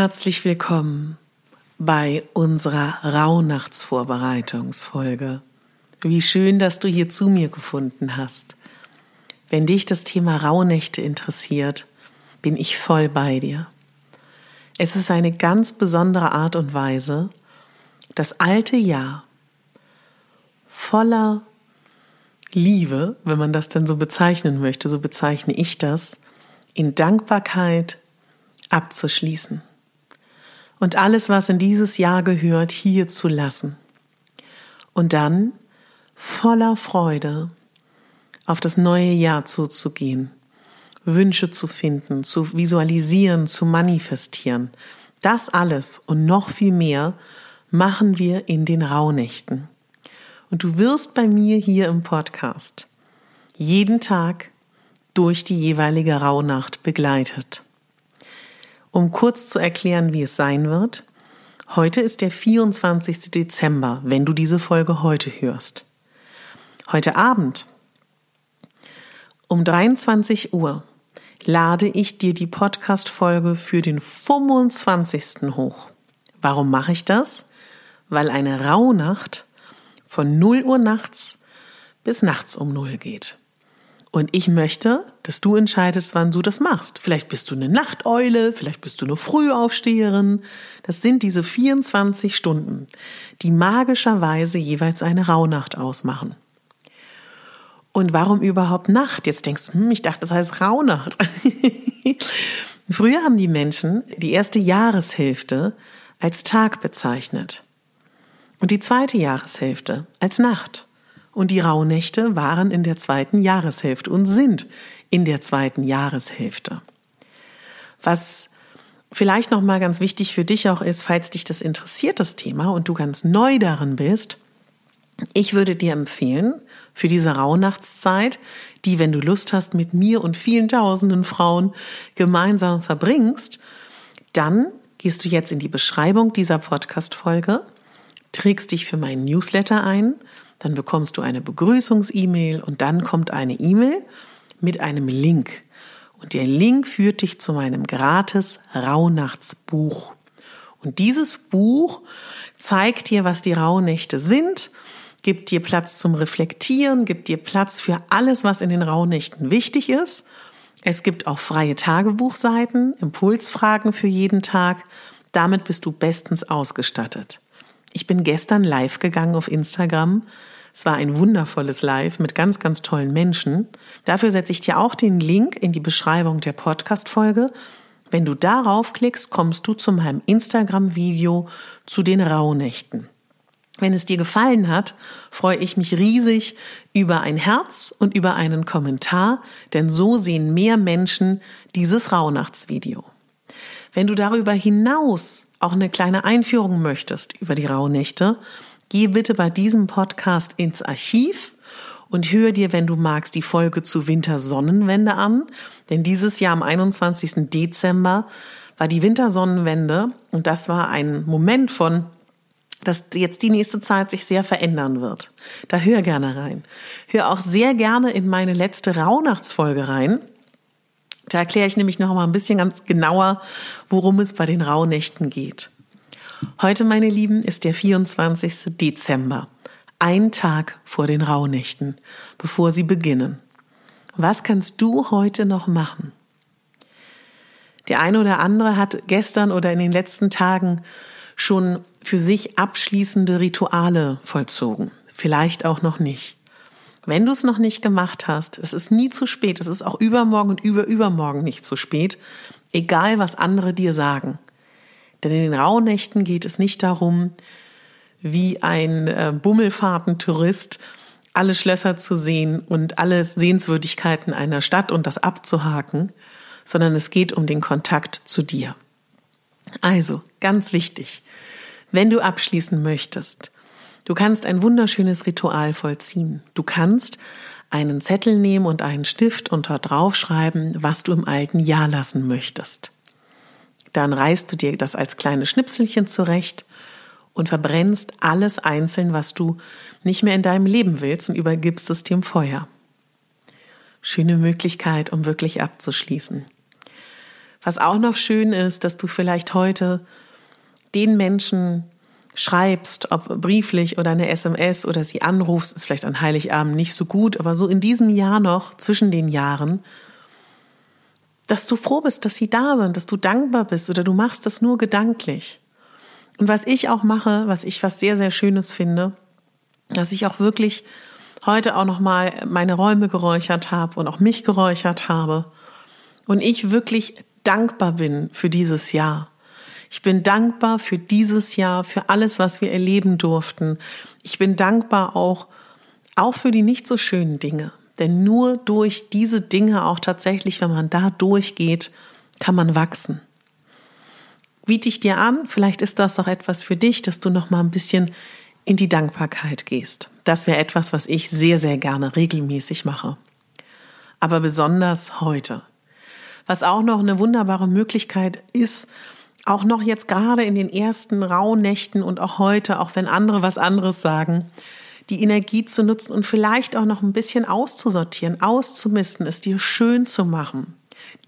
Herzlich willkommen bei unserer Rauhnachtsvorbereitungsfolge. Wie schön, dass du hier zu mir gefunden hast. Wenn dich das Thema Rauhnächte interessiert, bin ich voll bei dir. Es ist eine ganz besondere Art und Weise, das alte Jahr voller Liebe, wenn man das denn so bezeichnen möchte, so bezeichne ich das, in Dankbarkeit abzuschließen und alles, was in dieses Jahr gehört, hier zu lassen. Und dann voller Freude auf das neue Jahr zuzugehen, Wünsche zu finden, zu visualisieren, zu manifestieren. Das alles und noch viel mehr machen wir in den Rauhnächten. Und du wirst bei mir hier im Podcast jeden Tag durch die jeweilige Rauhnacht begleitet. Um kurz zu erklären, wie es sein wird, heute ist der 24. Dezember, wenn du diese Folge heute hörst. Heute Abend um 23 Uhr lade ich dir die Podcast-Folge für den 25. hoch. Warum mache ich das? Weil eine Rauhnacht von 0 Uhr nachts bis nachts um 0 geht. Und ich möchte, dass du entscheidest, wann du das machst. Vielleicht bist du eine Nachteule, vielleicht bist du eine Frühaufsteherin. Das sind diese 24 Stunden, die magischerweise jeweils eine Rauhnacht ausmachen. Und warum überhaupt Nacht? Jetzt denkst du, hm, ich dachte, das heißt Rauhnacht. Früher haben die Menschen die erste Jahreshälfte als Tag bezeichnet und die zweite Jahreshälfte als Nacht. Und die Rauhnächte waren in der zweiten Jahreshälfte und sind in der zweiten Jahreshälfte. Was vielleicht noch mal ganz wichtig für dich auch ist, falls dich das interessiert, das Thema, und du ganz neu darin bist, ich würde dir empfehlen, für diese Rauhnachtszeit, die, wenn du Lust hast, mit mir und vielen tausenden Frauen gemeinsam verbringst, dann gehst du jetzt in die Beschreibung dieser Podcast-Folge, trägst dich für meinen Newsletter ein dann bekommst du eine Begrüßungs-E-Mail und dann kommt eine E-Mail mit einem Link. Und der Link führt dich zu meinem gratis Rauhnachtsbuch. Und dieses Buch zeigt dir, was die Rauhnächte sind, gibt dir Platz zum Reflektieren, gibt dir Platz für alles, was in den Rauhnächten wichtig ist. Es gibt auch freie Tagebuchseiten, Impulsfragen für jeden Tag. Damit bist du bestens ausgestattet. Ich bin gestern live gegangen auf Instagram. Es war ein wundervolles Live mit ganz, ganz tollen Menschen. Dafür setze ich dir auch den Link in die Beschreibung der Podcast-Folge. Wenn du darauf klickst, kommst du zu meinem Instagram-Video zu den Rauhnächten. Wenn es dir gefallen hat, freue ich mich riesig über ein Herz und über einen Kommentar, denn so sehen mehr Menschen dieses Rauhnachtsvideo. Wenn du darüber hinaus auch eine kleine Einführung möchtest über die Rauhnächte, geh bitte bei diesem Podcast ins Archiv und hör dir, wenn du magst, die Folge zu Wintersonnenwende an. Denn dieses Jahr am 21. Dezember war die Wintersonnenwende und das war ein Moment von dass jetzt die nächste Zeit sich sehr verändern wird. Da hör gerne rein. Hör auch sehr gerne in meine letzte Rauhnachtsfolge rein. Da erkläre ich nämlich noch mal ein bisschen ganz genauer, worum es bei den Rauhnächten geht. Heute, meine Lieben, ist der 24. Dezember. Ein Tag vor den Rauhnächten, bevor sie beginnen. Was kannst du heute noch machen? Der eine oder andere hat gestern oder in den letzten Tagen schon für sich abschließende Rituale vollzogen. Vielleicht auch noch nicht. Wenn du es noch nicht gemacht hast, es ist nie zu spät, es ist auch übermorgen und überübermorgen nicht zu spät, egal was andere dir sagen. Denn in den Rauhnächten geht es nicht darum, wie ein äh, Bummelfahrtentourist alle Schlösser zu sehen und alle Sehenswürdigkeiten einer Stadt und das abzuhaken, sondern es geht um den Kontakt zu dir. Also, ganz wichtig, wenn du abschließen möchtest, du kannst ein wunderschönes Ritual vollziehen. Du kannst einen Zettel nehmen und einen Stift und dort draufschreiben, was du im alten Jahr lassen möchtest. Dann reißt du dir das als kleine Schnipselchen zurecht und verbrennst alles einzeln, was du nicht mehr in deinem Leben willst und übergibst es dem Feuer. Schöne Möglichkeit, um wirklich abzuschließen. Was auch noch schön ist, dass du vielleicht heute den Menschen schreibst, ob brieflich oder eine SMS oder sie anrufst, ist vielleicht an Heiligabend nicht so gut, aber so in diesem Jahr noch, zwischen den Jahren, dass du froh bist, dass sie da sind, dass du dankbar bist oder du machst das nur gedanklich. Und was ich auch mache, was ich was sehr, sehr Schönes finde, dass ich auch wirklich heute auch nochmal meine Räume geräuchert habe und auch mich geräuchert habe und ich wirklich dankbar bin für dieses Jahr. Ich bin dankbar für dieses Jahr, für alles, was wir erleben durften. Ich bin dankbar auch, auch für die nicht so schönen Dinge. Denn nur durch diese Dinge auch tatsächlich, wenn man da durchgeht, kann man wachsen. Biete ich dir an, vielleicht ist das auch etwas für dich, dass du noch mal ein bisschen in die Dankbarkeit gehst. Das wäre etwas, was ich sehr, sehr gerne regelmäßig mache. Aber besonders heute. Was auch noch eine wunderbare Möglichkeit ist, auch noch jetzt gerade in den ersten Rauhnächten und auch heute, auch wenn andere was anderes sagen, die Energie zu nutzen und vielleicht auch noch ein bisschen auszusortieren, auszumisten, es dir schön zu machen,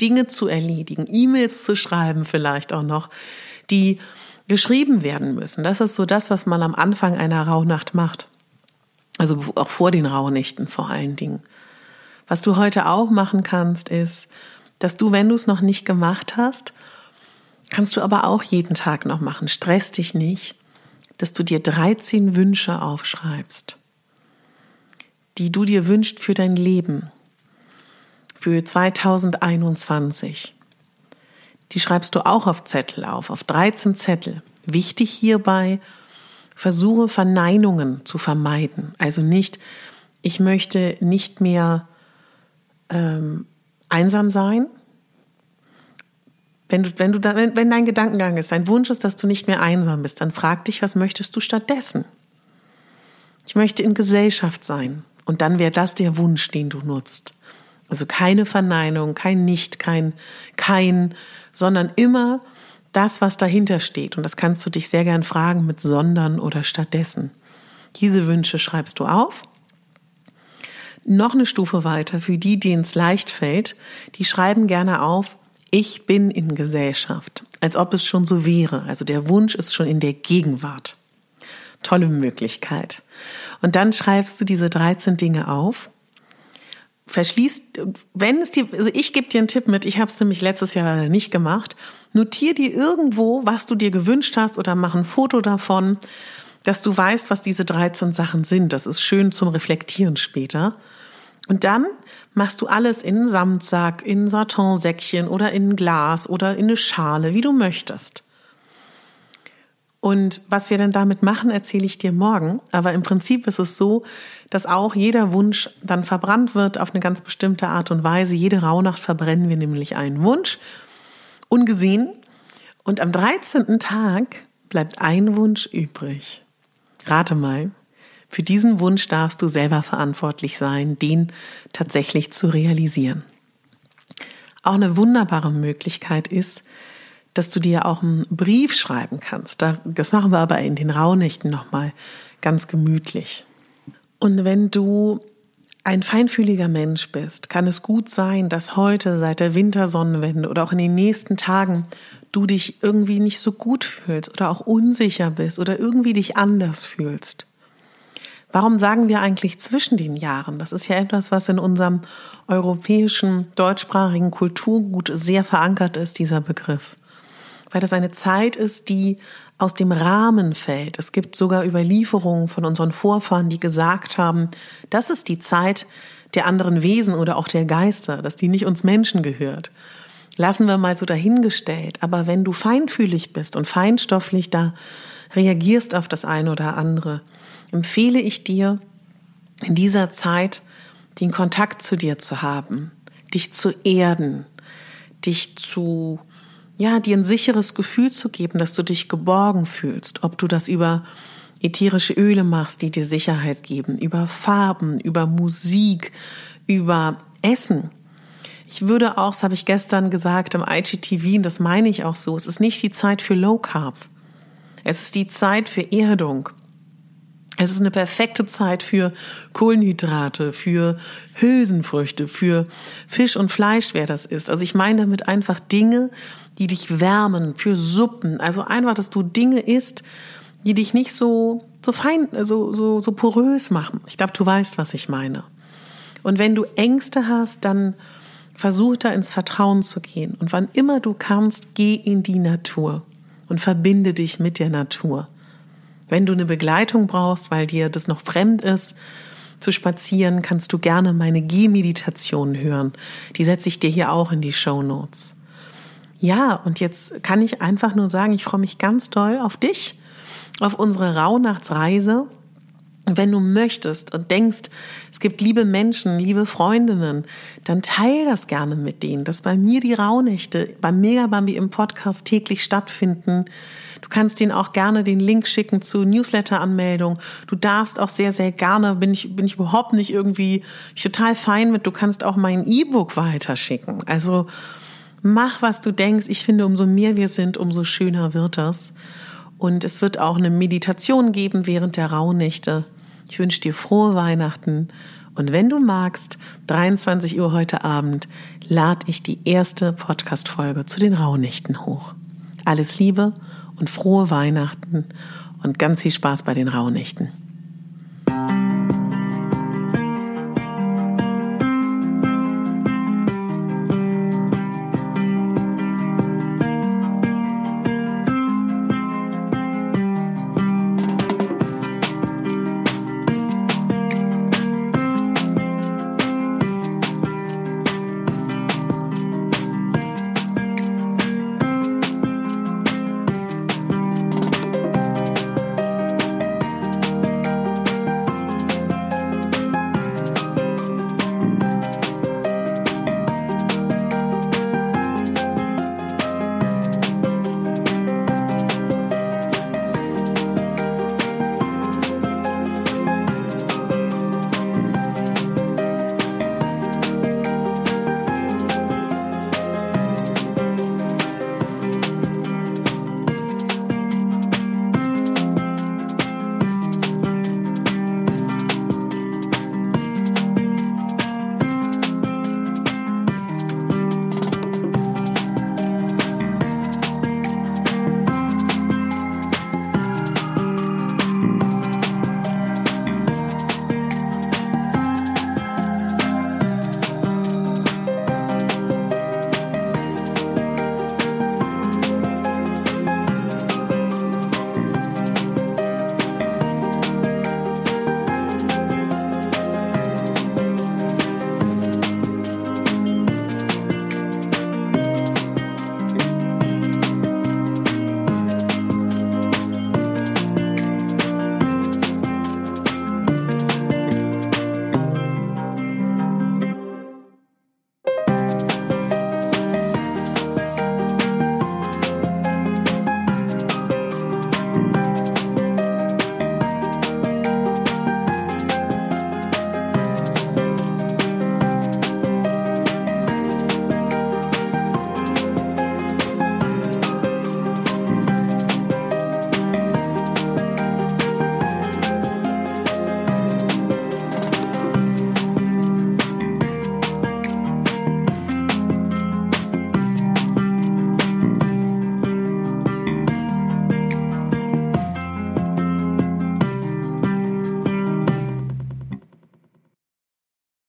Dinge zu erledigen, E-Mails zu schreiben vielleicht auch noch, die geschrieben werden müssen. Das ist so das, was man am Anfang einer Rauhnacht macht. Also auch vor den Rauhnächten vor allen Dingen. Was du heute auch machen kannst, ist, dass du, wenn du es noch nicht gemacht hast, kannst du aber auch jeden Tag noch machen. Stress dich nicht dass du dir 13 Wünsche aufschreibst, die du dir wünschst für dein Leben, für 2021. Die schreibst du auch auf Zettel auf, auf 13 Zettel. Wichtig hierbei, versuche Verneinungen zu vermeiden. Also nicht, ich möchte nicht mehr ähm, einsam sein, wenn du, wenn du, da, wenn, wenn dein Gedankengang ist, dein Wunsch ist, dass du nicht mehr einsam bist, dann frag dich, was möchtest du stattdessen? Ich möchte in Gesellschaft sein. Und dann wäre das der Wunsch, den du nutzt. Also keine Verneinung, kein Nicht, kein, kein, sondern immer das, was dahinter steht. Und das kannst du dich sehr gern fragen mit sondern oder stattdessen. Diese Wünsche schreibst du auf. Noch eine Stufe weiter, für die, denen es leicht fällt, die schreiben gerne auf, ich bin in Gesellschaft, als ob es schon so wäre. Also der Wunsch ist schon in der Gegenwart. Tolle Möglichkeit. Und dann schreibst du diese 13 Dinge auf. Verschließt, wenn es dir, also ich gebe dir einen Tipp mit, ich habe es nämlich letztes Jahr leider nicht gemacht. Notier dir irgendwo, was du dir gewünscht hast oder mach ein Foto davon, dass du weißt, was diese 13 Sachen sind. Das ist schön zum Reflektieren später. Und dann machst du alles in Samtsack, in ein Satinsäckchen oder in ein Glas oder in eine Schale, wie du möchtest. Und was wir denn damit machen, erzähle ich dir morgen. Aber im Prinzip ist es so, dass auch jeder Wunsch dann verbrannt wird auf eine ganz bestimmte Art und Weise. Jede Rauhnacht verbrennen wir nämlich einen Wunsch, ungesehen. Und am 13. Tag bleibt ein Wunsch übrig. Rate mal. Für diesen Wunsch darfst du selber verantwortlich sein, den tatsächlich zu realisieren. Auch eine wunderbare Möglichkeit ist, dass du dir auch einen Brief schreiben kannst. Das machen wir aber in den Rauhnächten nochmal ganz gemütlich. Und wenn du ein feinfühliger Mensch bist, kann es gut sein, dass heute seit der Wintersonnenwende oder auch in den nächsten Tagen du dich irgendwie nicht so gut fühlst oder auch unsicher bist oder irgendwie dich anders fühlst. Warum sagen wir eigentlich zwischen den Jahren? Das ist ja etwas, was in unserem europäischen, deutschsprachigen Kulturgut sehr verankert ist, dieser Begriff. Weil das eine Zeit ist, die aus dem Rahmen fällt. Es gibt sogar Überlieferungen von unseren Vorfahren, die gesagt haben, das ist die Zeit der anderen Wesen oder auch der Geister, dass die nicht uns Menschen gehört. Lassen wir mal so dahingestellt. Aber wenn du feinfühlig bist und feinstofflich da reagierst auf das eine oder andere, empfehle ich dir, in dieser Zeit den Kontakt zu dir zu haben, dich zu erden, dich zu ja, dir ein sicheres Gefühl zu geben, dass du dich geborgen fühlst, ob du das über ätherische Öle machst, die dir Sicherheit geben, über Farben, über Musik, über Essen. Ich würde auch, das habe ich gestern gesagt im IGTV, und das meine ich auch so, es ist nicht die Zeit für Low Carb. Es ist die Zeit für Erdung. Es ist eine perfekte Zeit für Kohlenhydrate, für Hülsenfrüchte, für Fisch und Fleisch, wer das ist. Also ich meine damit einfach Dinge, die dich wärmen, für Suppen. Also einfach, dass du Dinge isst, die dich nicht so, so fein, so, so, so porös machen. Ich glaube, du weißt, was ich meine. Und wenn du Ängste hast, dann versuch da ins Vertrauen zu gehen. Und wann immer du kannst, geh in die Natur und verbinde dich mit der Natur. Wenn du eine Begleitung brauchst, weil dir das noch fremd ist, zu spazieren, kannst du gerne meine Gehmeditation hören. Die setze ich dir hier auch in die Show Notes. Ja, und jetzt kann ich einfach nur sagen, ich freue mich ganz doll auf dich, auf unsere Rauhnachtsreise. Wenn du möchtest und denkst, es gibt liebe Menschen, liebe Freundinnen, dann teil das gerne mit denen, dass bei mir die Rauhnächte beim Megabambi im Podcast täglich stattfinden Du kannst ihnen auch gerne den Link schicken zu Newsletter-Anmeldung. Du darfst auch sehr, sehr gerne, bin ich, bin ich überhaupt nicht irgendwie ich total fein mit, du kannst auch mein E-Book weiterschicken. Also mach, was du denkst. Ich finde, umso mehr wir sind, umso schöner wird das. Und es wird auch eine Meditation geben während der Rauhnächte. Ich wünsche dir frohe Weihnachten. Und wenn du magst, 23 Uhr heute Abend, lade ich die erste Podcast-Folge zu den Rauhnächten hoch. Alles Liebe und frohe Weihnachten und ganz viel Spaß bei den Rauhnächten.